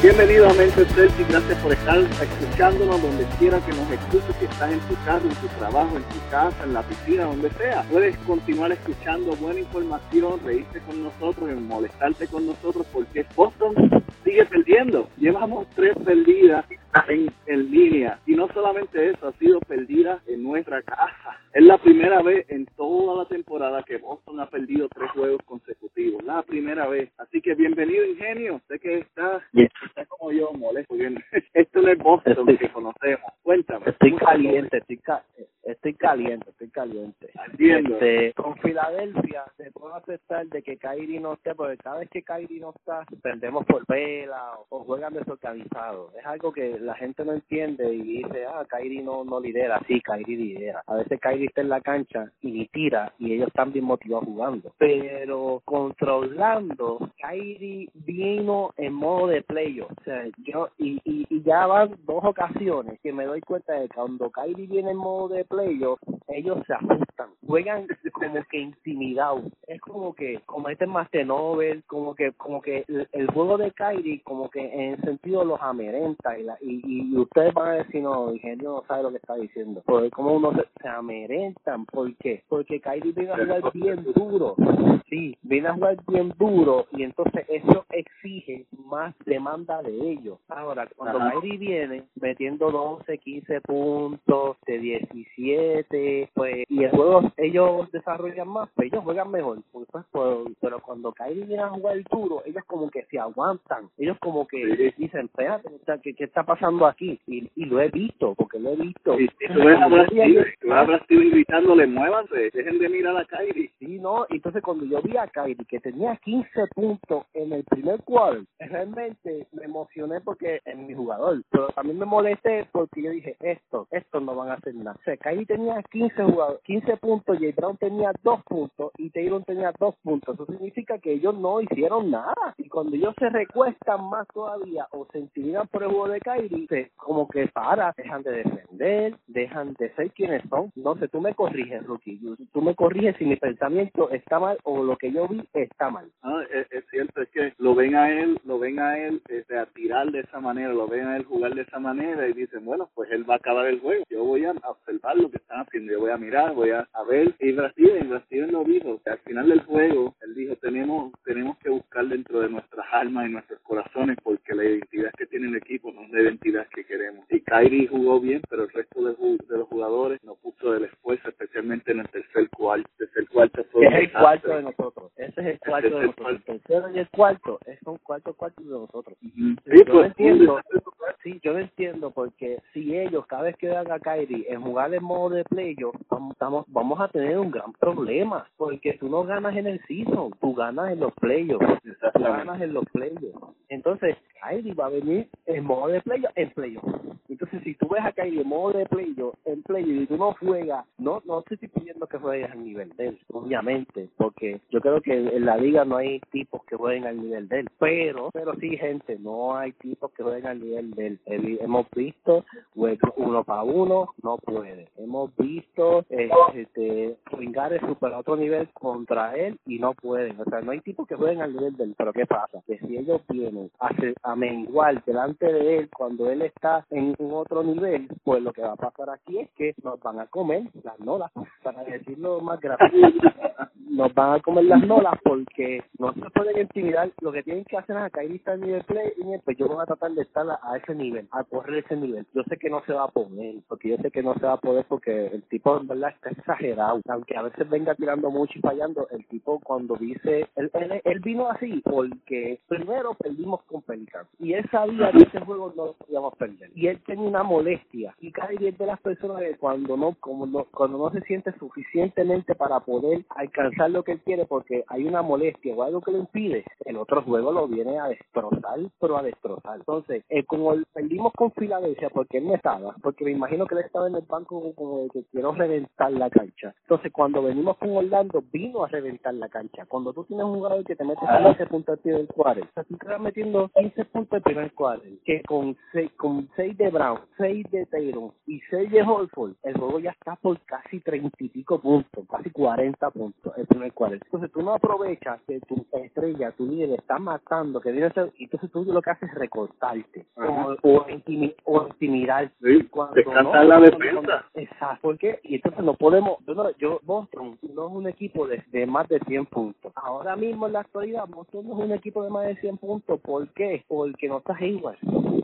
Bienvenido a Mente Celtic, gracias por estar escuchándonos donde quiera que nos escuches, si estás en tu carro, en tu trabajo, en tu casa, en la piscina, donde sea. Puedes continuar escuchando buena información, reírte con nosotros, molestarte con nosotros, porque Boston sigue perdiendo. Llevamos tres perdidas en, en línea. Y no solamente eso, ha sido perdida en nuestra casa. Es la primera vez en toda la temporada que Boston ha perdido tres juegos consecutivos. La primera vez. Así que bienvenido, Ingenio. Sé que está, está como yo, molesto. Esto no es Boston que conocemos. Cuéntame. Estoy caliente, estoy, ca estoy caliente, estoy caliente. Entiendo. Este, con Filadelfia, se puedo aceptar de que Kyrie no esté, porque cada vez que Kyrie no está, perdemos por vela o, o juegan desorganizados. Es algo que la gente no entiende y dice, ah, Kyrie no, no lidera. Sí, Kyrie lidera. A veces Kyrie está en la cancha y tira y ellos están bien motivados jugando. Pero controlando, Kyrie vino en modo de playoff. O sea, yo, y, y, y ya van dos ocasiones que me doy cuenta de que cuando Kyrie viene en modo de playoff, ellos se ajustan. Juegan como que intimidados. Es como que cometen más Nobel, como que, como que el, el, juego de Kyrie, como que en el sentido los amerenta y, la, y, y, ustedes van a decir, no, ingenio no sabe lo que está diciendo. Porque como uno se, se amerentan, ¿por qué? Porque Kyrie viene a jugar bien duro. Sí, viene a jugar bien duro y entonces eso exige más demanda de ellos. Ahora, cuando. Kyrie viene metiendo 12, 15 puntos, de 17, pues, y el juego ellos desarrollan más, pues ellos juegan mejor. Pues, pues, pero cuando Kyrie viene a jugar duro, ellos como que se aguantan. Ellos como que dicen, espérate, ¿qué, ¿qué está pasando aquí? Y, y lo he visto, porque lo he visto. Sí, sí, tú ves a Brasil gritándole, muévanse, dejen de mirar a Kyrie. Sí, no, entonces cuando yo vi a Kyrie que tenía 15 puntos en el primer cuarto, realmente me emocioné porque es mi jugador, pero también me molesté porque yo dije, esto, esto no van a hacer nada. O sea, Kyrie tenía 15 jugadores, 15 puntos, Jay Brown tenía 2 puntos y Taylor tenía 2 puntos. Eso significa que ellos no hicieron nada. Y cuando ellos se recuestan más todavía o se intimidan por el juego de Kyrie, se, como que para, dejan de defender, dejan de ser quienes son. No sé, tú me corriges, Rookie. Tú me corriges si mi pensamiento está mal o lo que yo vi está mal. Ah, es, cierto, es que lo ven a él, lo ven a él este, a tirar de esa manera, lo ven a él jugar de esa manera y dicen, bueno, pues él va a acabar el juego. Yo voy a observar lo que están haciendo, yo voy a mirar, voy a, a ver. Y Brasil, Brasil lo dijo, al final del juego, él dijo, tenemos, tenemos que buscar dentro de nuestras almas y nuestros corazones porque la identidad que tiene el equipo no es la identidad que queremos. Y Kyrie jugó bien, pero el resto de, de los jugadores no puso el esfuerzo, especialmente en el tercer cuarto. Tercer cuarto fue es el cuarto de nosotros. Ese es el cuarto de nosotros. El tercero y el cuarto es un cuarto cuarto de nosotros. Sí, yo pues, entiendo. Sí, yo lo entiendo porque si ellos cada vez que vean a Kyrie en jugar en modo de playoff, vamos, vamos a tener un gran problema porque tú no ganas en el season, tú ganas en los playoffs, tú ganas en los playoffs. Entonces, Kyrie va a venir en modo de playoff, en playoff. Entonces, si tú ves a Kyrie en modo de playoff, en playoff y tú no juegas, no, no te estoy pidiendo que juegues al nivel de él, obviamente, porque yo creo que en la liga no hay tipos que jueguen al nivel de él, pero, pero sí, gente, no hay tipos que jueguen al nivel de él. Hemos visto uno para uno, no puede. Hemos visto eh, este, Ringares super a otro nivel contra él y no pueden. O sea, no hay tipos que jueguen al nivel de él, pero ¿qué pasa? Que si ellos vienen a, a menguar delante de él cuando él está en un otro nivel, pues lo que va a pasar aquí es que nos van a comer las nolas, para decirlo más gráfico. nos van a comer las nolas porque no se pueden intimidar. Lo que tienen que hacer es acá y está en nivel play, pues yo voy a tratar de estar a, a ese nivel, a correr ese nivel. Yo sé que no se va a poner, porque yo sé que no se va a poder porque el tipo en verdad está exagerado. Aunque a veces venga tirando mucho y fallando, el tipo cuando dice, él, él, él vino así porque primero perdimos con Pelican y él sabía que ese juego no lo podíamos perder. Y él tenía una molestia. Y Kyrie es de las personas que cuando no, como no, cuando no se siente suficientemente para poder alcanzar lo que él quiere porque hay una molestia o algo que lo impide, el otro juego lo viene a destrozar, pero a destrozar. Entonces, eh, como perdimos con Filadelfia porque él no estaba, porque me imagino que él estaba en el banco como de que quiero reventar la cancha. Entonces, cuando venimos con Orlando, vino a reventar la cancha. Cuando tú tienes un jugador que te mete 15 puntos al pie del cuadro, o sea, tú estás metiendo 15 puntos al primer cuadro, que con 6 con seis de Brown, 6 de Taylor y 6 de Holford, el juego ya está por casi 30 y pico puntos, casi 40 puntos el primer cuadro. Entonces, tú no aprovechas que tu estrella, tu líder, está matando, que viene a ser, y entonces tú lo que haces es recortarte o, o, intimi, o intimidar. Sí, cuando la defensa. Exacto, porque y entonces no podemos, yo, no, yo Boston no es un equipo de, de, más de 100 puntos. Ahora mismo en la actualidad Boston no es un equipo de más de 100 puntos. ¿Por qué? Porque no está igual.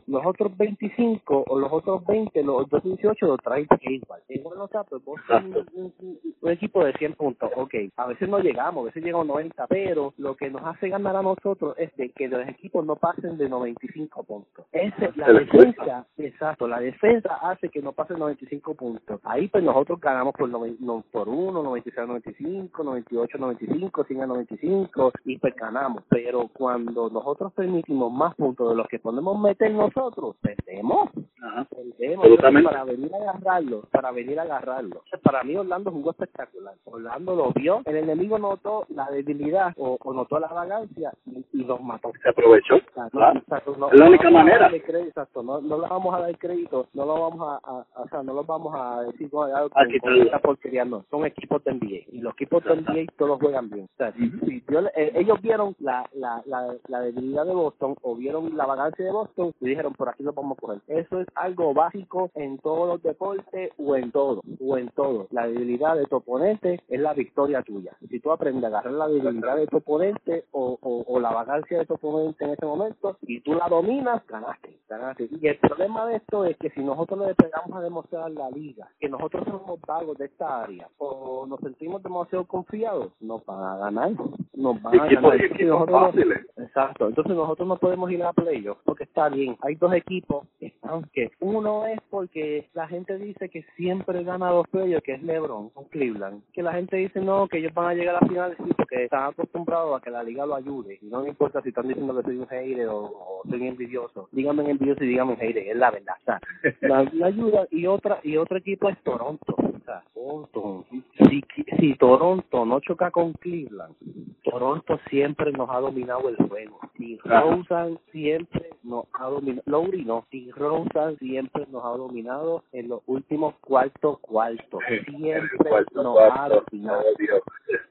Los otros 25 o los otros 20, los otros 18 los trae igual. Igual no está, pero Boston es un, un, un, equipo de 100 puntos. Ok, a veces no llegamos, a veces llegamos a 90, pero lo que nos hace ganar a nosotros es de que los equipos no pasen de 95 puntos. Esa es la defensa, exacto, la defensa hace que no pasen 95 puntos. Ahí pues nosotros ganamos por, no, por 1, 96 95, 98 95, 100 a 95 y pues ganamos. Pero cuando nosotros permitimos más puntos de los que podemos meter nosotros, perdemos. Ajá. Perdemos para venir a agarrarlo, para venir a agarrarlo. Para mí Orlando jugó espectacular. Orlando lo vio, el enemigo notó la debilidad o, o notó la vagancia y, y los mató. Se aprovechó. Exacto, claro. exacto, no, es la única no manera. Crédito, exacto, no, no le vamos a dar crédito, no lo vamos a, a, o sea, no los vamos a decir con, Aquí con esta porquería, no, son equipos de NBA y los equipos de NBA todos juegan bien. O sea, si, si yo, eh, ellos vieron la, la, la, la debilidad de Boston o vieron la vagancia de Boston y dijeron por aquí lo vamos a coger. Eso es algo básico en todos los deportes o en todo, o en todo. La debilidad de tu oponente es la victoria tuya. Si tú aprendes a agarrar la debilidad de tu oponente o, o, o la vagancia de tu oponente en ese momento y tú la dominas, ganaste, ganaste. Y el problema de esto es que si nosotros le pegamos a demostrar a la liga que nosotros somos vagos de esta área o nos sentimos demasiado confiados, nos van a ganar, nos van a ganar. Entonces nosotros no- fáciles. Exacto, entonces nosotros no podemos ir a playoffs porque está bien. Hay dos equipos que están que uno es porque la gente dice que siempre gana dos playoffs, que es LeBron con Cleveland. Que la gente dice no, que ellos van a llegar a la final sí, porque están acostumbrados a que la liga lo ayude. Y no me importa si están diciendo que soy un hater o, o soy envidioso. Díganme envidioso y díganme hater, es la verdad. O sea, la, la ayuda y otra y otro equipo es Toronto. O sea, Toronto. Si, si Toronto no choca con Cleveland, Toronto siempre nos ha dominado el juego. Ajá. Rosen siempre nos ha dominado. Lowry no. Y Rosen siempre nos ha dominado en los últimos cuartos cuartos. Siempre Cuarto, nos ha cuarto, dominado.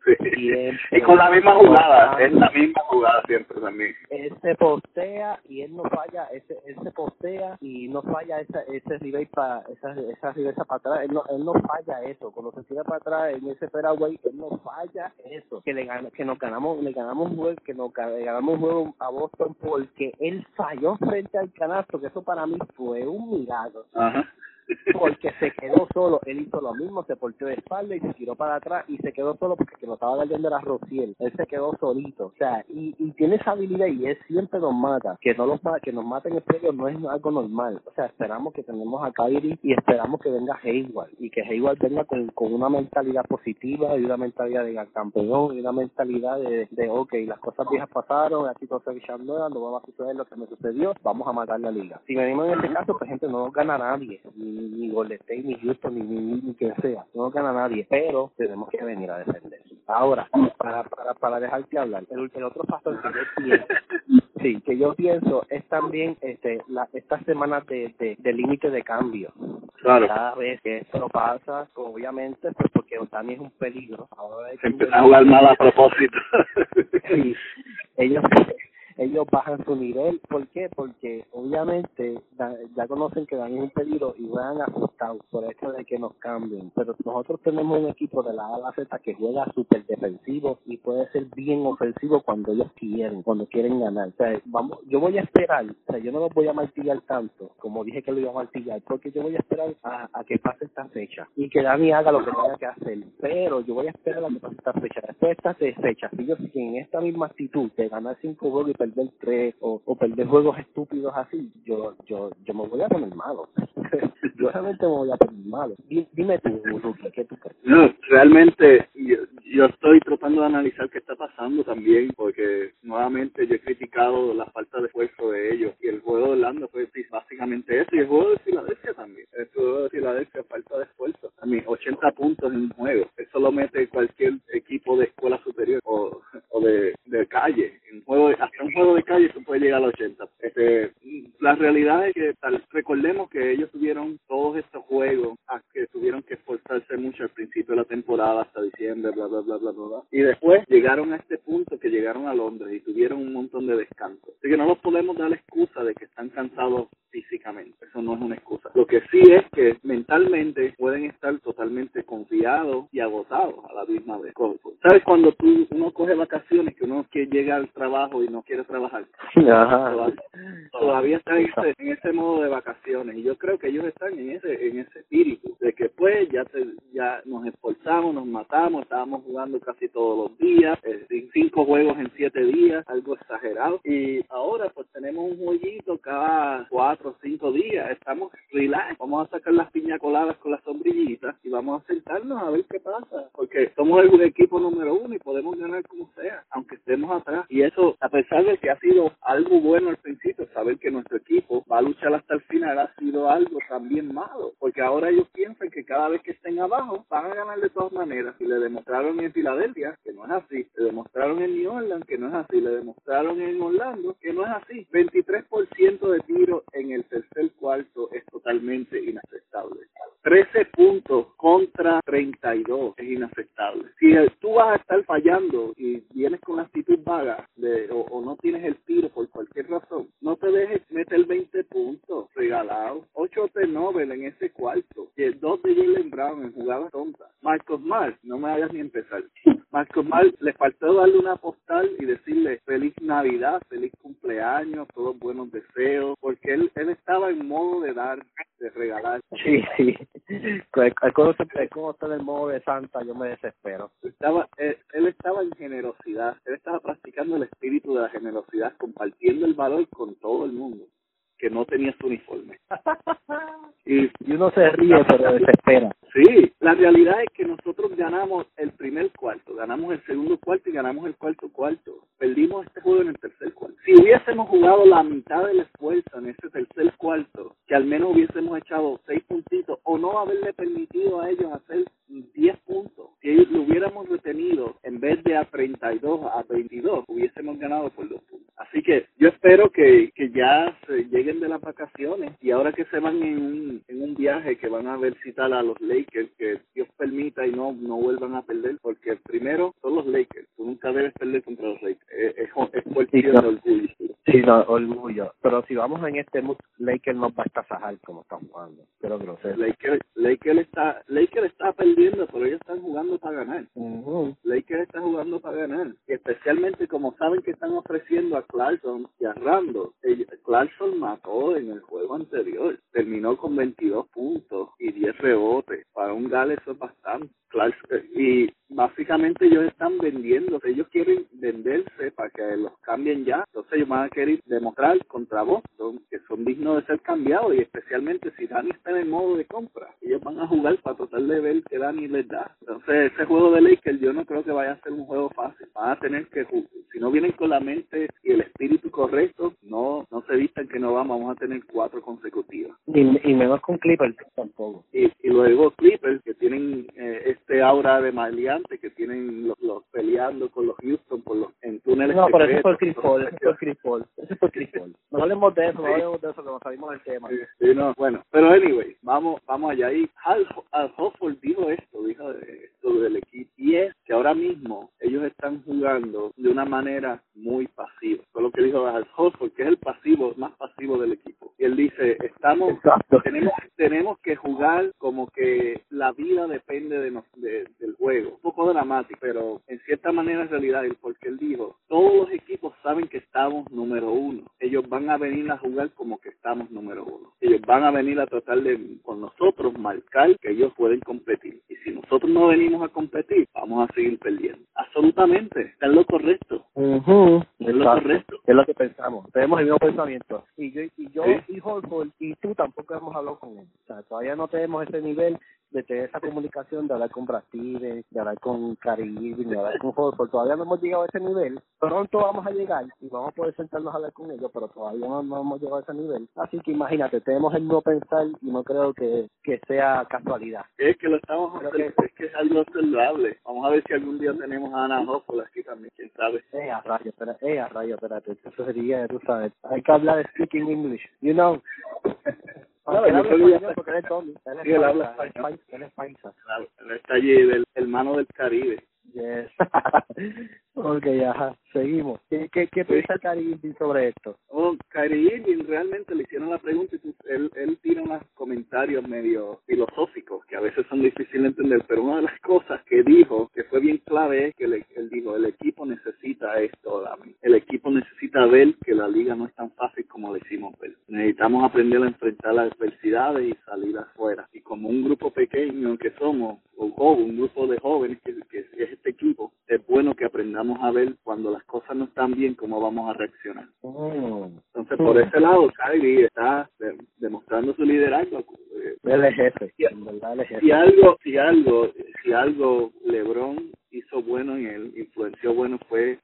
Siempre. Y con la misma jugada, es la misma jugada siempre también. él se postea y él no falla, ese, él se postea y no falla esa, ese rebate para, esa, esa reversa para atrás, él no, él no falla eso, cuando se tira para atrás en ese fairway, él no falla eso, que le que nos ganamos, le ganamos un juego, que nos ganamos un juego a Boston porque él falló frente al canasto, que eso para mí fue un milagro Ajá. Porque se quedó solo, él hizo lo mismo, se portó de espalda y se tiró para atrás y se quedó solo porque que lo estaba guardando era Rociel, él se quedó solito, o sea, y, y tiene esa habilidad y él siempre nos mata, que no los que nos maten en serio no es algo normal, o sea, esperamos que tenemos a Kyrie y esperamos que venga Hayward y que Hayward venga con, con una mentalidad positiva y una mentalidad de campeón y una mentalidad de, de ok, las cosas viejas pasaron, aquí todo se nueva, no va a suceder lo que me sucedió, vamos a matar la liga. Si venimos en este caso, pues gente, no nos gana nadie, ni, ni Golden State, ni Houston, ni, ni, ni, quien sea, no gana nadie, pero tenemos que venir a defender. Ahora, para, para, para dejarte hablar, el, el otro factor que yo pienso, sí, que yo pienso es también este la, estas semanas de, de, de límite de cambio. Claro. Cada vez que esto pasa, obviamente, pues porque Otani es un peligro. Ahora Se empieza a jugar mal a propósito. Sí, ellos ellos bajan su nivel. ¿Por qué? Porque obviamente ya conocen que Dan es un peligro y juegan asustados por esto de que nos cambien. Pero nosotros tenemos un equipo de la A la Z que juega súper defensivo y puede ser bien ofensivo cuando ellos quieren, cuando quieren ganar. O sea, vamos, yo voy a esperar, o sea, yo no los voy a martillar tanto como dije que lo iba a martillar, porque yo voy a esperar a, a que pase esta fecha y que Dani haga lo que tenga que hacer. Pero yo voy a esperar a que pase esta fecha. Después de esta si yo siguen esta misma actitud de ganar cinco juegos y perder tres o, o perder juegos estúpidos así, yo yo yo me voy a poner malo. yo realmente me voy a poner malo. Di- Dime tú, ¿qué tú crees? No, realmente yo, yo estoy tratando de analizar qué está pasando también, porque nuevamente yo he criticado la falta de esfuerzo de ellos y el juego de Orlando fue básicamente eso y el juego de Filadelfia también. El juego de Filadelfia falta de esfuerzo. A mí, 80 puntos en un juego. Eso lo mete cualquier equipo de escuela superior o, o de, calle. En juego hasta un juego de calle se puede llegar a los 80. Este, la realidad es que tal, recordemos que ellos tuvieron todos estos juegos a que tuvieron que esforzarse mucho al principio de la temporada hasta diciembre, bla, bla, bla, bla, bla. Y después llegaron a este punto que llegaron a Londres y tuvieron un montón de descanso. Así que no nos podemos dar la excusa de que están cansados físicamente. Eso no es una excusa. Que sí es que mentalmente pueden estar totalmente confiados y agotados a la misma vez. ¿Sabes cuando tú uno coge vacaciones que uno que llega al trabajo y no quiere trabajar? Todavía, todavía está en ese, en ese, modo de vacaciones. Y yo creo que ellos están en ese en ese espíritu de que pues ya te, ya nos esforzamos, nos matamos, estábamos jugando casi todos los días, eh, cinco juegos en siete días, algo exagerado. Y ahora pues tenemos un jueguito cada cuatro o cinco días, estamos relax, vamos a sacar las piña coladas con las sombrillitas y vamos a sentarnos a ver qué pasa, porque somos el equipo número uno y podemos ganar como sea, aunque estemos atrás. Y eso, a pesar de que ha sido algo bueno al saber que nuestro equipo va a luchar hasta el final ha sido algo también malo, porque ahora ellos piensan que cada vez que estén abajo van a ganar de todas maneras. Y le demostraron en Filadelfia que no es así, le demostraron en New Orleans que no es así, le demostraron en Orlando que no es así. 23% de tiro en el tercer cuarto es totalmente inaceptable. 13 puntos contra 32 es inaceptable. Si tú vas a estar fallando y vienes con actitud vaga de, o, no tienes el tiro por cualquier razón, no te dejes meter 20 puntos regalados. 8 de Nobel en ese cuarto y el 2 de Jalen Brown en jugada tonta. Marcos Mar, no me hagas ni empezar. Marcos Mar le faltó darle una postal y decirle feliz Navidad, feliz cumpleaños, todos buenos deseos, porque él, él estaba en modo de dar, de regalar. Sí, sí. Cuando está en el modo de Santa, yo me desespero. Él estaba en generosidad, él estaba practicando el espíritu de la generosidad, compartiendo el valor con todo el mundo que no tenía su uniforme. y, uno se ríe, pero desespera. Sí, la realidad es que nosotros ganamos el primer cuarto, ganamos el segundo cuarto y ganamos el cuarto cuarto. Perdimos este juego en el tercer cuarto. Si hubiésemos jugado la mitad del esfuerzo en ese tercer cuarto, que al menos hubiésemos echado seis puntitos o no haberle permitido a ellos hacer 10 puntos, si lo hubiéramos retenido en vez de a 32 a 22, hubiésemos ganado por dos puntos. Así que yo espero que, que ya se lleguen de las vacaciones y ahora que se van en un, en un viaje que van a visitar a los Lakers, que Dios permita y no, no vuelvan a perder, porque primero son los Lakers, tú nunca debes perder contra los Lakers, es, es, es de orgullo. Sí, no, orgullo, pero si vamos en este mood, Lakers nos va a estasajar como están jugando, pero sé. Lakers, Lakers, está, Lakers está perdiendo, pero ellos están jugando para ganar. Uh Lakers está jugando para ganar, y especialmente como saben que están ofreciendo a Clarkson y a Rando, Clarkson mató en el juego anterior, terminó con 22 puntos y 10 rebotes, para un Gal eso es bastante. y básicamente ellos están vendiendo, ellos quieren venderse para que los cambien ya, entonces ellos van a querer demostrar contra Boston que son dignos de ser cambiados y especialmente si Dani está en el modo de compra, ellos van a jugar para tratar de ver qué Dani les da. Entonces ese juego de Lakers yo no creo que vaya a ser un juego fácil, van a tener que, si no vienen con la mente y el espíritu correcto, no no se vistan que no vamos, vamos a tener cuatro consecutivas. Y, y menos con Clippers tampoco. Y, y luego Clippers que tienen eh, este aura de maleante, que tienen los, los, peleando con los Houston por los en túneles No, pero eso fue Chris Paul, eso fue Chris Paul, eso fue Chris Paul. No hablemos de eso, no hablemos de eso, que nos salimos del tema. Sí, sí, no, bueno, pero anyway, vamos vamos allá. Y Al, Al Hofford dijo esto, dijo esto del equipo, y es que ahora mismo ellos están jugando de una manera muy pasiva. Fue lo que dijo Al Hofford, que es el pasivo, más pasivo del equipo. Y él dice, estamos, Exacto. tenemos, tenemos que jugar como que la vida depende de, nos, de, del juego. Un poco dramático, pero en cierta manera es realidad, porque él dijo, todos los equipos saben que estamos número uno. Ellos van a venir a jugar como que estamos número uno. Ellos van a venir a tratar de, con nosotros, marcar que ellos pueden competir. Y si nosotros no venimos a competir, vamos a seguir perdiendo. Absolutamente, está en lo correcto. Uh Es lo correcto. Es lo que pensamos. Tenemos el mismo pensamiento. Y yo, y, yo, ¿Sí? y Holford, y tú tampoco hemos hablado con él. O sea, todavía no tenemos ese nivel de tener esa comunicación, de hablar con Brad de hablar con Caribe, de hablar con Horford. Todavía no hemos llegado a ese nivel. Pronto vamos a llegar y vamos a poder sentarnos a hablar con ellos, pero todavía no, hemos llegado a ese nivel. Así que imagínate, tenemos el no pensar y no creo que, que sea casualidad. Es que lo estamos que, es que es algo saludable. Vamos a ver si algún día tenemos a Ana Hofford aquí también, quién sabe. Eh, a rayo, espérate, eh, a rayo, espérate. Eso sería, tú sabes, hay que hablar de speaking English, you know. Él habla porque él es Tommy. Él es él habla español. Él es paisa. Él está allí, del hermano del Caribe. Yes. ok, ajá, seguimos. ¿Qué, qué, qué piensa sobre esto? Oh, Kyrie Irving realmente le hicieron la pregunta y él, él tiene unos comentarios medio filosóficos que a veces son difíciles de entender, pero una de las cosas que dijo, que fue bien clave, es que él dijo, el equipo necesita esto, el equipo necesita ver que la liga no es tan fácil como decimos ver. Necesitamos aprender a enfrentar las adversidades y salir afuera. Y como un grupo pequeño que somos, o un grupo de jóvenes que, que es este equipo, es bueno que aprendamos a ver cuando las cosas no están bien cómo vamos a reaccionar. Oh. Entonces, por ese lado, Kyrie está demostrando su liderazgo. Él es jefe, Si algo, si algo, si algo LeBron hizo bueno y él influenció bueno fue eh,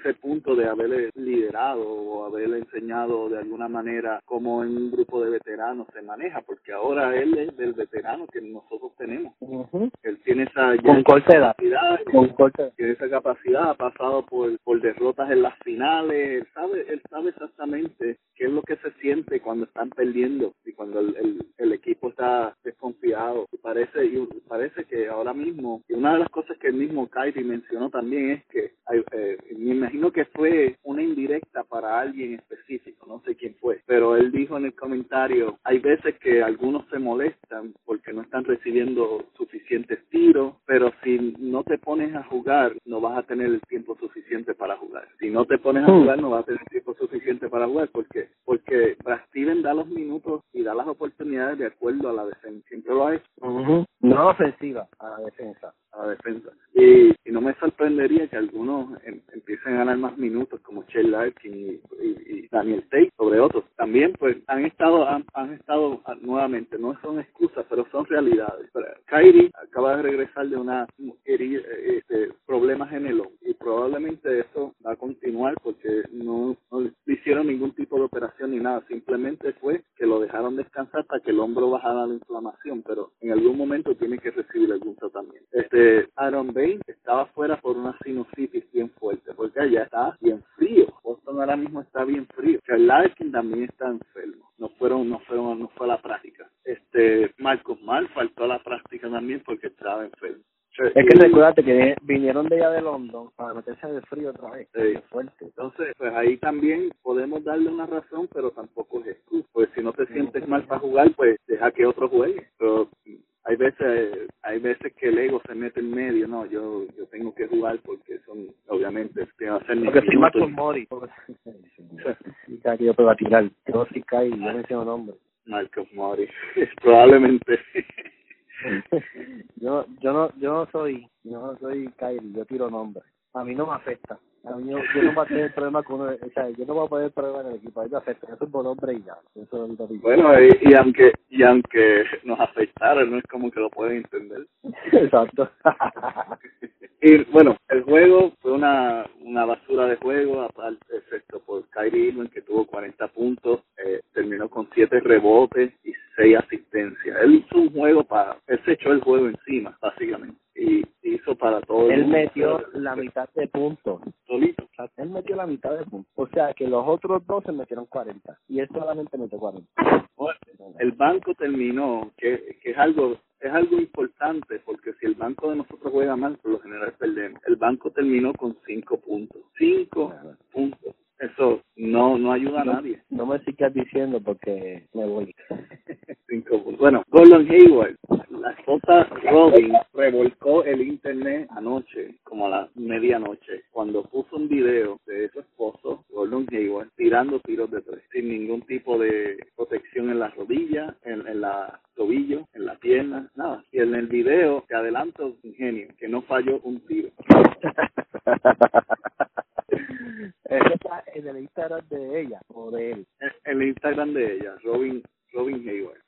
ese punto de haberle liderado o haberle enseñado de alguna manera cómo en un grupo de veteranos se maneja, porque ahora él es del veterano que nosotros tenemos. Él tiene esa Con capacidad, Con tiene esa capacidad, ha pasado por, por derrotas en las finales, él sabe, él sabe exactamente qué es lo que se siente cuando están perdiendo y cuando el, el, está desconfiado. Y parece, y parece que ahora mismo, y una de las cosas que el mismo Kyrie mencionó también es que eh, me imagino que fue una indirecta para alguien específico, no sé quién fue, pero él dijo en el comentario, hay veces que algunos se molestan porque no están recibiendo suficientes tiros, pero si no te pones a jugar, no vas a tener el tiempo suficiente para jugar. Si no te pones a hmm. jugar, no vas a tener tiempo suficiente para jugar. Porque Brad Steven da los minutos y da las oportunidades de acuerdo a la defensa. Siempre lo ha hecho. No ofensiva, a la defensa a la defensa. Y, no me sorprendería que algunos em, empiecen a ganar más minutos como Shell Larkin y, Daniel Tate sobre otros. También pues han estado han, han, estado ah, nuevamente, no son excusas, pero son realidades. Kyrie acaba de regresar de una este, problemas en el hombro y probablemente eso va a continuar porque no, hicieron ningún tipo de operación ni nada, simplemente fue que lo dejaron descansar hasta que el hombro bajara la inflamación, pero en algún momento tiene que recibir algún tratamiento. Este Aaron Bain estaba fuera por una sinusitis bien fuerte, porque allá está bien frío. Boston ahora mismo está bien frío. Charles Larkin también está enfermo. No fueron, no fueron, no fue a la práctica. Este, Marcos Mal faltó a la práctica también porque estaba enfermo. Es que recuérdate que vinieron de allá de London para meterse de frío otra vez. Fuerte. Entonces, pues ahí también podemos darle una razón, pero tampoco es excusa. Pues si no te sientes mal para jugar, pues deja que otro juegue. Pero hay veces hay veces que el ego se mete en medio no yo yo tengo que jugar porque son obviamente que va a ser porque si Marcos Mori yo puedo tirar yo sí caí yo menciono nombre Marcos Mori probablemente yo yo no yo no soy yo no soy Kyrie yo tiro nombre a mí no me afecta a mí yo, yo no voy a tener problema con uno, o sea, yo no voy a poner problema en el equipo, a mí me afecta, yo soy por hombre y ya, eso es lo Bueno, y, y, aunque y aunque nos afectara, no es como que lo pueden entender. Exacto. y bueno, el juego fue una, una basura de juego, aparte, excepto por Kyrie Irving, que tuvo 40 puntos, eh, terminó con 7 rebotes y 6 asistencias. Él hizo un juego para, él se echó el juego encima, básicamente y hizo para todo Él metió la mitad de puntos. Solito. él metió la mitad de puntos. O sea que los otros dos se metieron 40 y él solamente metió 40. el banco terminó, que, que es algo es algo importante porque si el banco de nosotros juega mal, por lo general perdemos. El banco terminó con 5 puntos. 5 puntos. Eso no no ayuda a nadie. No me sigas diciendo porque me voy. Cinco puntos. Bueno, Gordon Hayward, la esposa Robin revolcó el internet anoche, como a la medianoche, cuando puso un video de su esposo, Gordon Hayward, tirando tiros de tres, sin ningún tipo de protección en la rodilla, en, en la tobillo, en la pierna, nada. Y en el video, te adelanto, ingenio, que no falló un tiro. Eso está en el Instagram de ella o de él. En el Instagram de ella, Robin Robin Hayward.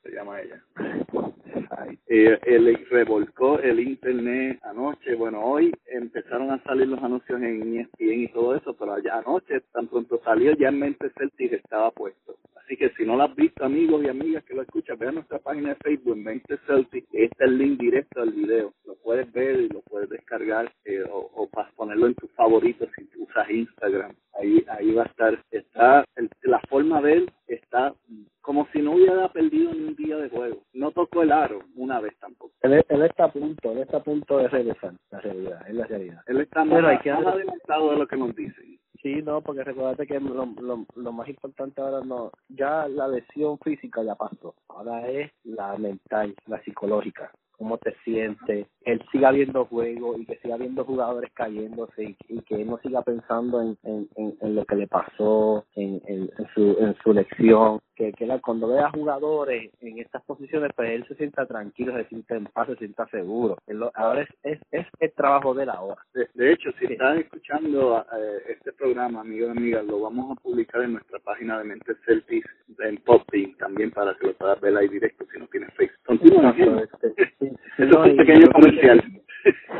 Eh, él revolcó el internet anoche. Bueno, hoy empezaron a salir los anuncios en ESPN y todo eso, pero ya anoche, tan pronto salió, ya en mente Celtic estaba puesto. Así que si no lo has visto, amigos y amigas que lo escuchan, vean nuestra página de Facebook, Mente Celtic. Este es el link directo al video. Lo puedes ver y lo puedes descargar eh, o, ponerlo en tus favoritos si usas Instagram. Ahí, ahí va a estar. Está la forma de él está como si no hubiera perdido ni un día de juego. No tocó el aro una vez tampoco. Él, él está a punto, él está a punto de regresar, la realidad, es la realidad. Él está más, hay que más adelantado de lo que nos dicen. Sí, no, porque recuerda que lo, lo, lo más importante ahora no, ya la lesión física ya pasó, ahora es la mental, la psicológica cómo te sientes, él siga viendo juegos y que siga viendo jugadores cayéndose y, y que él no siga pensando en, en, en, lo que le pasó, en, en, su, en su lección, que, que cuando vea jugadores en estas posiciones, pues él se sienta tranquilo, se sienta en paz, se sienta seguro. ahora es, es, es el trabajo de la hora. De, hecho, si están escuchando eh, este programa, amigos y amigas, lo vamos a publicar en nuestra página de Mentes Celtics en Popbean también para que lo puedas ver ahí directo si no tienes Facebook. Continúa. es un pequeño comercial.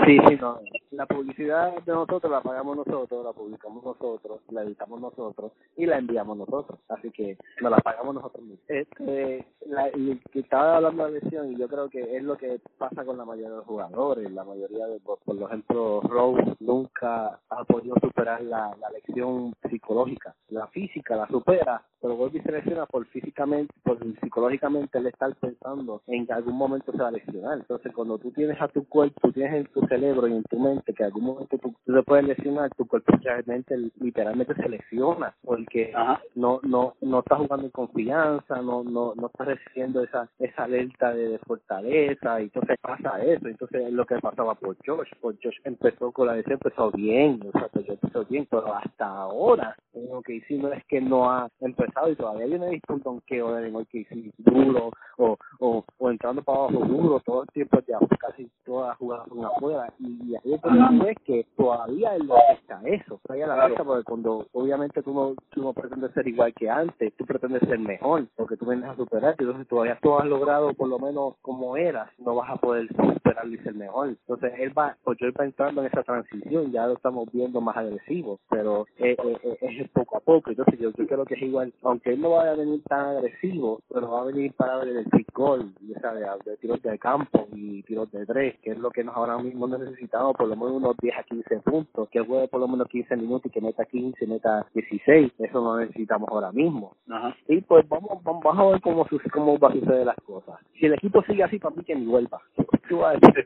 Sí, sí, no. La publicidad de nosotros la pagamos nosotros, la publicamos nosotros, la editamos nosotros y la enviamos nosotros. Así que nos la pagamos nosotros mismos. Este, la, y que estaba hablando de lesión y yo creo que es lo que pasa con la mayoría de los jugadores. La mayoría de, por, ejemplo, Rose nunca ha podido superar la, la lección psicológica. La física la supera, pero vuelve y se lesiona por físicamente, por psicológicamente él está pensando en que algún momento se va a lesionar. Entonces, cuando tú tienes a tu cuerpo, tú tienes en tu cerebro y en tu mente que algún momento tú, tú te puedes lesionar, tu cuerpo realmente, literalmente se lesiona porque no no no estás jugando en confianza, no no no estás recibiendo esa esa alerta de, fortaleza y entonces pasa eso. Entonces es lo que pasaba por Josh. Por Josh empezó con la lesión, empezó bien, o sea, pues empezó bien, pero hasta ahora lo que hicimos es que no ha empezado y todavía yo no he visto un donqueo de hoy que hicimos duro o, o, o entrando para abajo duro todo el tiempo ya casi todas las jugadas son afuera y, ahí es que todavía él no está eso todavía la claro. porque cuando obviamente tú no, tú no pretendes ser igual que antes tú pretendes ser mejor porque tú vienes a superarte entonces todavía tú has logrado por lo menos como eras no vas a poder superar y ser mejor. Entonces él va pues yo va entrando en esa transición ya lo estamos viendo más agresivo pero eh, eh, eh, es poco a poco. Entonces yo, yo creo que es igual aunque él no vaya a venir tan agresivo pero va a venir para ver el pick goal ya de, de tiros de campo y tiros de tres que es lo que nos ahora mismo necesitamos por lo menos unos 10 a 15 puntos que juegue por lo menos 15 minutos y que meta 15 meta 16 eso lo necesitamos ahora mismo. Ajá. y pues vamos, vamos a ver cómo, cómo va a suceder las cosas si el equipo sigue así para mí que ni vuelva tú vas a decir,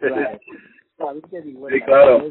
sí, claro.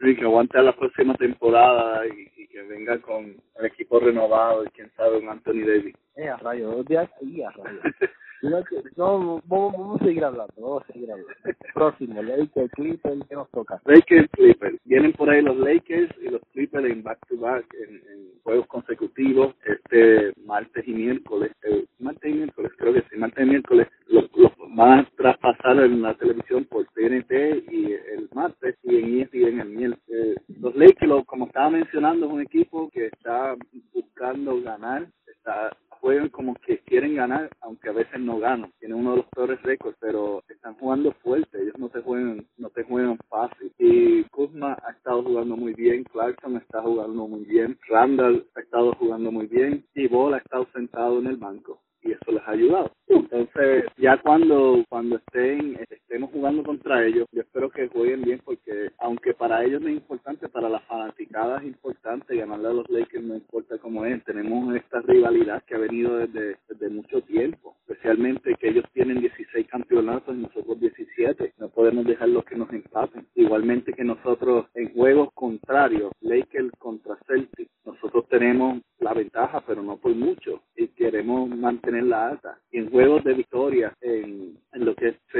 Sí, que aguante la próxima temporada y, y, que venga con el equipo renovado y quién sabe un Anthony Davis. Eh, a rayo, dos días y a rayo. No, vamos, vamos a seguir hablando, vamos a seguir hablando. Próximo, Lakers, Clippers, ¿qué nos toca? Lakers, Clippers. Vienen por ahí los Lakers y los Clippers en back-to-back, en, en, juegos consecutivos, este martes y miércoles. Martes y miércoles, creo que sí, martes y miércoles. Los, los van a traspasar en la televisión por TNT y el martes y en ESPN el miércoles. Eh, los Lakers, como estaba mencionando, es un equipo que está buscando ganar, está juegan como que quieren ganar, aunque a veces no ganan. Tienen uno de los peores récords, pero están jugando fuerte. Ellos no te juegan, no te juegan fácil. Y Kuzma ha estado jugando muy bien, Clarkson está jugando muy bien, Randall ha estado jugando muy bien y Ball ha estado sentado en el banco y eso les ha ayudado. Entonces, ya cuando cuando estén estemos jugando contra ellos, yo espero que jueguen bien porque aunque para ellos no es importante, para las fanaticadas es importante ganarle a los Lakers, no importa cómo es. Tenemos esta rivalidad que ha venido desde, desde mucho tiempo, especialmente que ellos tienen 16 campeonatos y nosotros 17. No podemos dejarlos que nos empaten. Igualmente que nosotros en juegos contrarios, Lakers contra Celtics, nosotros tenemos la ventaja, pero no por mucho, y queremos mantenerla alta. Y en juegos de victoria, en,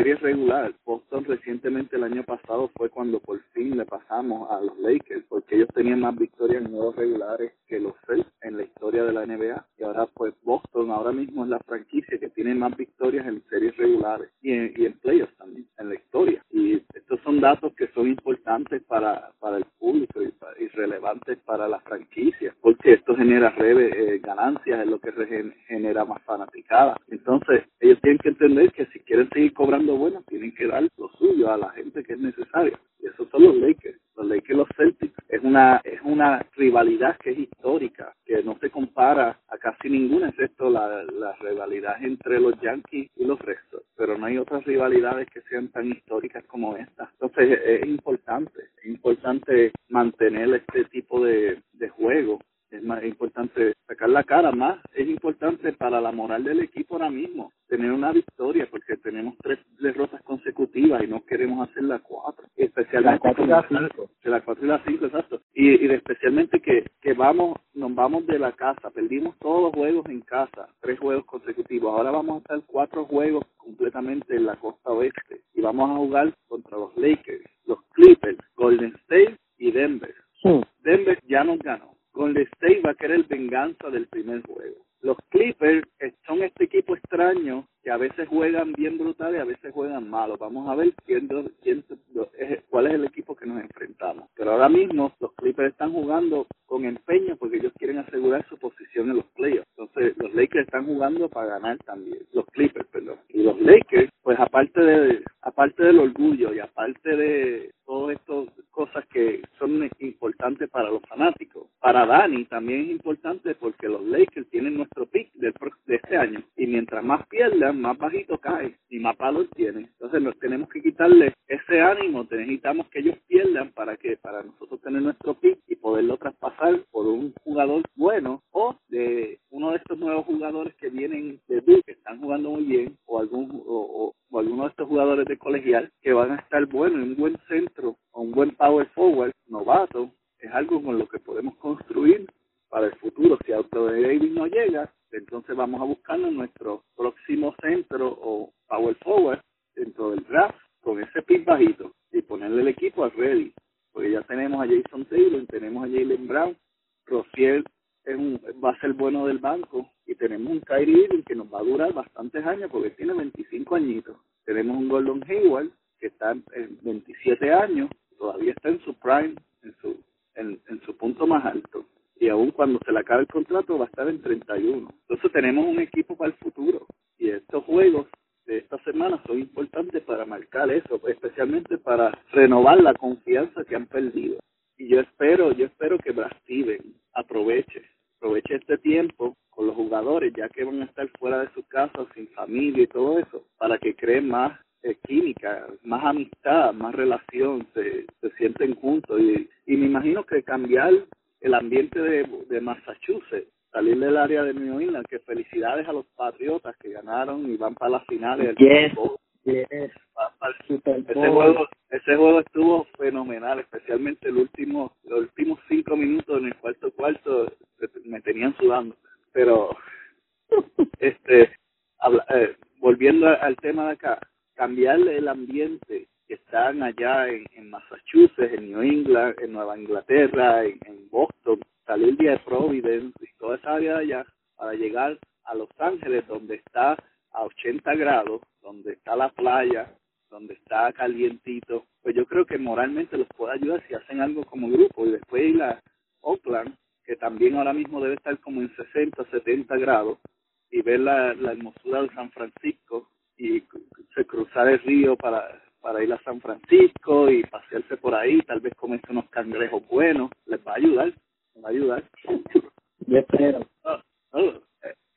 series regular, Boston recientemente el año pasado fue cuando por fin le pasamos a los Lakers, porque ellos tenían más victorias en juegos regulares que los Celtics en la historia de la NBA. Y ahora pues Boston ahora mismo es la franquicia que tiene más victorias en series regulares y en, playoffs también, en la historia. Y estos son datos que son importantes para, para el público y, relevantes para la franquicia, porque esto genera eh, ganancias, es lo que genera más fanaticada. Entonces, tienen que entender que si quieren seguir cobrando bueno, tienen que dar lo suyo a la gente que es necesaria. Y esos son los Lakers. Los Lakers los Celtics es una es una rivalidad que es histórica, que no se compara a casi ninguna, excepto la, la rivalidad entre los Yankees y los restos. Pero no hay otras rivalidades que sean tan históricas como esta. Entonces es importante, es importante mantener este tipo de, de juego es más importante sacar la cara más es importante para la moral del equipo ahora mismo tener una victoria porque tenemos tres derrotas consecutivas y no queremos hacer la cuatro. Especialmente la cuatro y la cinco. de la cuatro y la cinco exacto. Y, y especialmente que que vamos nos vamos de la casa perdimos todos los juegos en casa tres juegos consecutivos. Ahora vamos a estar cuatro juegos completamente en la costa oeste y vamos a jugar contra los Lakers los Clippers Golden State y Denver. Sí. Denver ya nos ganó. Golden State va a querer venganza del primer juego. Los Clippers son este equipo extraño que a veces juegan bien brutal y a veces juegan malo. Vamos a ver quién, quién, cuál es el equipo que nos enfrentamos. Pero ahora mismo los Clippers están jugando con empeño porque ellos quieren asegurar su posición en los playoffs. Entonces los Lakers están jugando para ganar también. Los Clippers, perdón. Y los Lakers, pues aparte de aparte del orgullo y aparte de todas estas cosas que son importantes para los fanáticos, para Dani también es importante porque los Lakers tienen nuestro pick de, de este año. Y mientras más pierdan, más bajito cae y más valor tiene. Entonces nos tenemos que quitarle ese ánimo, necesitamos que ellos pierdan para que para nosotros tener nuestro pick y poderlo traspasar por un jugador bueno o de uno de estos nuevos jugadores que vienen de Duke, están jugando muy bien, o algún o, o, alguno de estos jugadores de colegial que van a estar buenos en un buen centro o un buen power forward novato, es algo con lo que podemos construir para el futuro. Si Auto Davis no llega, entonces vamos a buscarnos nuestro próximo centro o power forward dentro del draft con ese pick bajito y ponerle el equipo al ready. Porque ya tenemos a Jason Taylor, tenemos a Jalen Brown, Rociel es un, va a ser bueno del banco y tenemos un Kyrie Irving que nos va a durar bastantes años porque tiene 25 añitos. Tenemos un Gordon Hayward que está en 27 años, todavía está en su prime, en su, en, en su punto más alto y aún cuando se le acabe el contrato va a estar en 31. Entonces tenemos un equipo para el futuro y estos juegos de esta semana son importantes para marcar eso, especialmente para renovar la confianza que han perdido. Y yo espero, yo espero que Brad Steven aproveche, aproveche este tiempo con los jugadores, ya que van a estar fuera de su casa, sin familia y todo eso, para que creen más eh, química, más amistad, más relación, se, se sienten juntos. Y, y me imagino que cambiar el ambiente de, de Massachusetts, salir del área de New England, que felicidades a los Patriotas que ganaron y van para las finales del yes. Yes. Para el Super Bowl. Ese juego, ese juego estuvo fenomenal, especialmente el último, los últimos cinco minutos en el cuarto cuarto me tenían sudando. Pero, este, habla, eh, volviendo al tema de acá, cambiarle el ambiente que están allá en, en, Massachusetts, en New England, en Nueva Inglaterra, en, en, Boston, salir de Providence y toda esa área de allá para llegar a Los Ángeles, donde está a 80 grados, donde está la playa, donde está calientito, pues yo creo que moralmente los puede ayudar si hacen algo como grupo y después ir a Oakland, que también ahora mismo debe estar como en 60, 70 grados, y ver la, la hermosura de San Francisco y cruzar el río para para ir a San Francisco y pasearse por ahí, tal vez comerse unos cangrejos buenos, les va a ayudar, les va a ayudar. Yo espero. Oh, oh,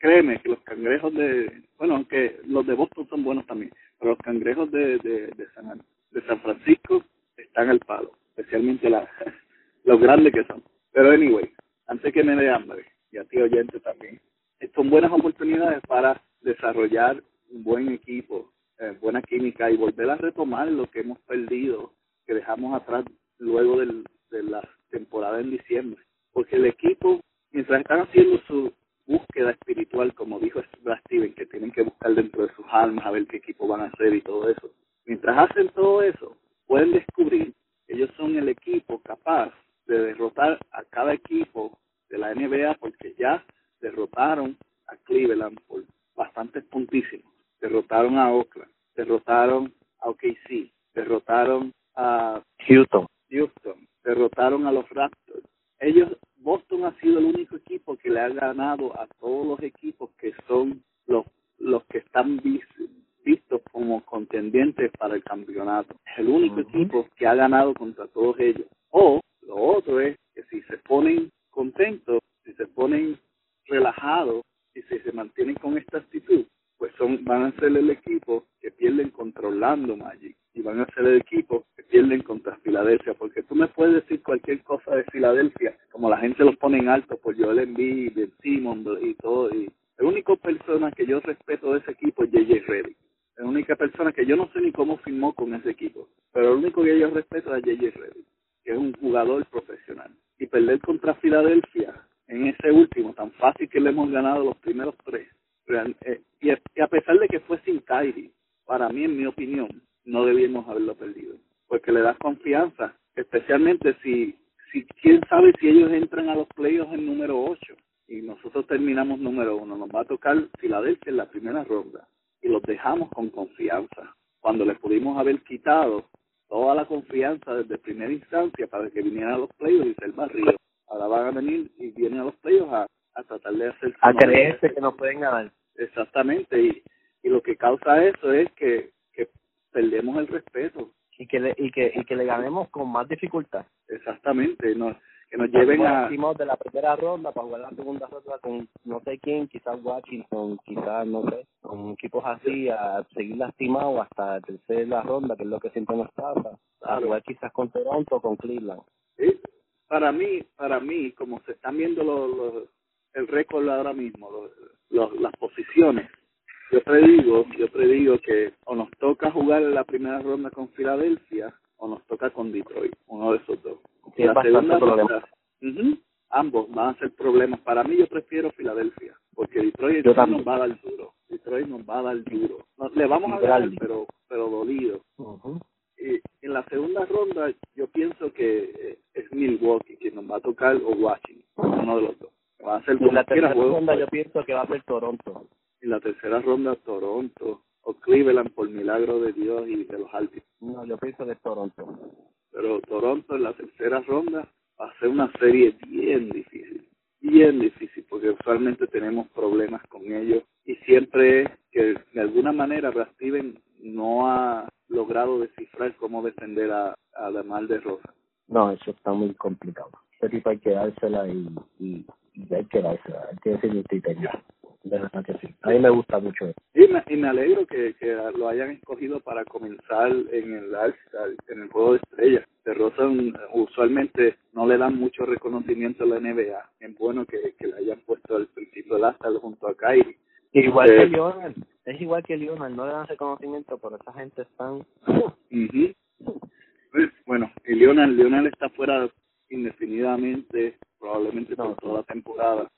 créeme que los cangrejos de, bueno, aunque los de Boston son buenos también, pero los cangrejos de, de, San, de San Francisco están al palo, especialmente la, los grandes que son. Pero anyway, antes que me dé hambre, y a ti oyente también, son buenas oportunidades para desarrollar un buen equipo, eh, buena química y volver a retomar lo que hemos perdido, que dejamos atrás luego de la temporada en diciembre. Porque el equipo, mientras están haciendo su búsqueda espiritual, como dijo Steven, que tienen que buscar dentro de sus almas a ver qué equipo van a hacer y todo eso, mientras hacen todo eso, pueden descubrir que ellos son el equipo capaz de derrotar a cada equipo de la NBA porque ya derrotaron a Cleveland por bastantes puntísimos. Derrotaron a Oakland, derrotaron a OKC, derrotaron a Houston, Houston, derrotaron a los Raptors. Ellos, Boston ha sido el único equipo que le ha ganado a todos los equipos que son los los que están vis, vistos como contendientes para el campeonato. Es el único equipo que ha ganado contra todos ellos. O lo otro es que si se ponen contentos, si se ponen relajados y si se mantienen con esta actitud, pues son van a ser el equipo que pierden contra Orlando Magic y van a ser el equipo que pierden contra Filadelfia, porque tú me puedes decir cualquier cosa de Filadelfia, como la gente los pone en alto por Joel Embiid, Ben Simon y todo, y la única persona que yo respeto de ese equipo es JJ Redick. La única persona que yo no sé ni cómo firmó con ese equipo, pero lo único que yo respeto es JJ Redick, que es un jugador profesional. Y perder contra Filadelfia en ese último, tan fácil que le hemos ganado los primeros tres, y a pesar de que fue sin Kyrie, para mí, en mi opinión, no debíamos haberlo perdido, porque le das confianza, especialmente si, si quién sabe si ellos entran a los playoffs en número 8 y nosotros terminamos número uno, nos va a tocar Filadelfia en la primera ronda y los dejamos con confianza, cuando les pudimos haber quitado toda la confianza desde primera instancia para que vinieran a los playoffs y ser barrido. Ahora van a venir y vienen a los playoffs a, a tratar de hacer... A creerse que nos pueden ganar. Exactamente, y, y lo que causa eso es que perdemos el respeto. Y que le, y que, y que le ganemos con más dificultad. Exactamente, no, que nos lleven a... de la primera ronda para jugar la segunda ronda con no sé quién, quizás Washington, quizás, no sé, con equipos así, a seguir lastimado hasta tercera ronda, que es lo que siempre nos pasa, a jugar quizás con Toronto o con Cleveland. Sí, para mí, para mí, como se están viendo los, récord ahora mismo, los, las posiciones, yo predigo, yo predigo que o nos toca jugar en la primera ronda con Filadelfia o nos toca con Detroit, uno de esos dos. la segunda ronda, ambos van a ser problemas. Para mí yo prefiero Filadelfia, porque Detroit nos va a dar duro. Detroit nos va a dar duro. le vamos a dar, pero pero dolido. Y en la segunda ronda yo pienso que eh, es Milwaukee quien nos va a tocar o Washington, uno de los dos. Va a ser en la tercera ronda yo pienso que va a ser Toronto en la tercera ronda Toronto o Cleveland por milagro de Dios y de los Alpes. No, yo pienso de Toronto. Pero Toronto en la tercera ronda va a ser una serie bien difícil, bien difícil, porque usualmente tenemos problemas con ellos y siempre que de alguna manera Brad Steven no ha logrado descifrar cómo defender a, a Mal de Rosa. No, eso está muy complicado. Ese tipo hay que dársela y, y, hay que dársela, hay que decir a mí me gusta mucho eso. Y me, y me alegro que, que lo hayan escogido para comenzar en el en el juego de estrellas. De Rosa usualmente no le dan mucho reconocimiento a la NBA. Es bueno que, que le hayan puesto al principio del Astar junto a Kyrie. Igual que eh, Lionel, es igual que Lionel, no le dan reconocimiento, por esa gente están... pues, bueno, y Lionel, Lionel está fuera indefinidamente, probablemente por toda la temporada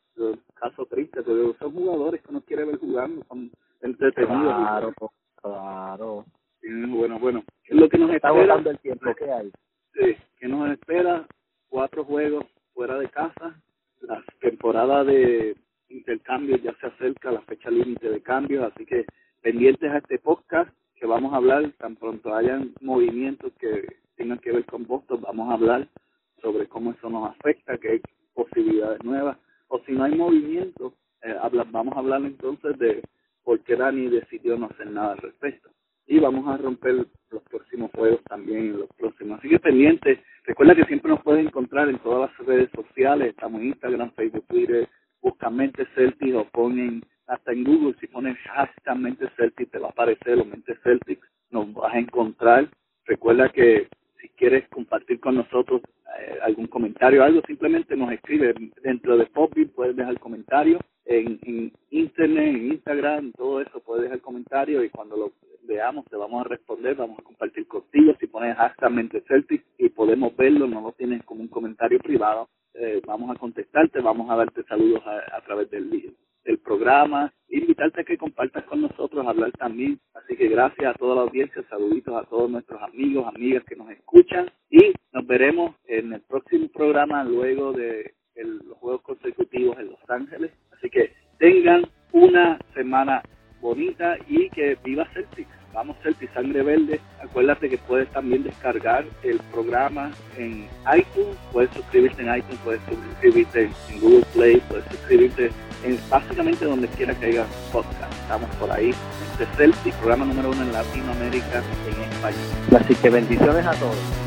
caso triste, pero son jugadores que no quiere ver jugando, son entretenidos. Claro, claro. bueno, bueno, es lo que nos está espera? el tiempo que hay. Sí, que nos espera cuatro juegos fuera de casa, la temporada de intercambios ya se acerca la fecha límite de cambios, así que pendientes a este podcast que vamos a hablar, tan pronto hayan movimientos que tengan que ver con Boston, vamos a hablar sobre cómo eso nos afecta, hay posibilidades nuevas o si no hay movimiento, eh, vamos a hablar entonces de por qué Dani decidió no hacer nada al respecto. Y vamos a romper los próximos juegos también los próximos. Así que pendiente, recuerda que siempre nos puedes encontrar en todas las redes sociales, estamos en Instagram, Facebook, Twitter, busca Mente Celtic o ponen hasta en Google, si pones hashtag Mente Celtic te va a aparecer los Mente Celtic, nos vas a encontrar. Recuerda que si quieres compartir con nosotros algún comentario, algo, simplemente nos escribe dentro de Popbeat, puedes dejar comentario en, en internet, en Instagram, todo eso puedes dejar comentario y cuando lo veamos te vamos a responder, vamos a compartir contigo, si pones hashtag Mente Celtic y podemos verlo, no lo tienes como un comentario privado, eh, vamos a contestarte, vamos a darte saludos a, través del, del programa, invitarte a que compartas con nosotros, hablar también. Así que gracias a toda la audiencia, saluditos a todos nuestros amigos, amigas que nos escuchan veremos en el próximo programa luego de los Juegos Consecutivos en Los Ángeles. Así que tengan una semana bonita y que viva Celtic. Vamos Celtic Sangre Verde. Acuérdate que puedes también descargar el programa en iTunes. Puedes suscribirte en iTunes, puedes suscribirte en Google Play, puedes suscribirte en básicamente donde quiera que haya podcast. estamos por ahí. Este Celtic, programa número uno en Latinoamérica en español. Así que bendiciones a todos.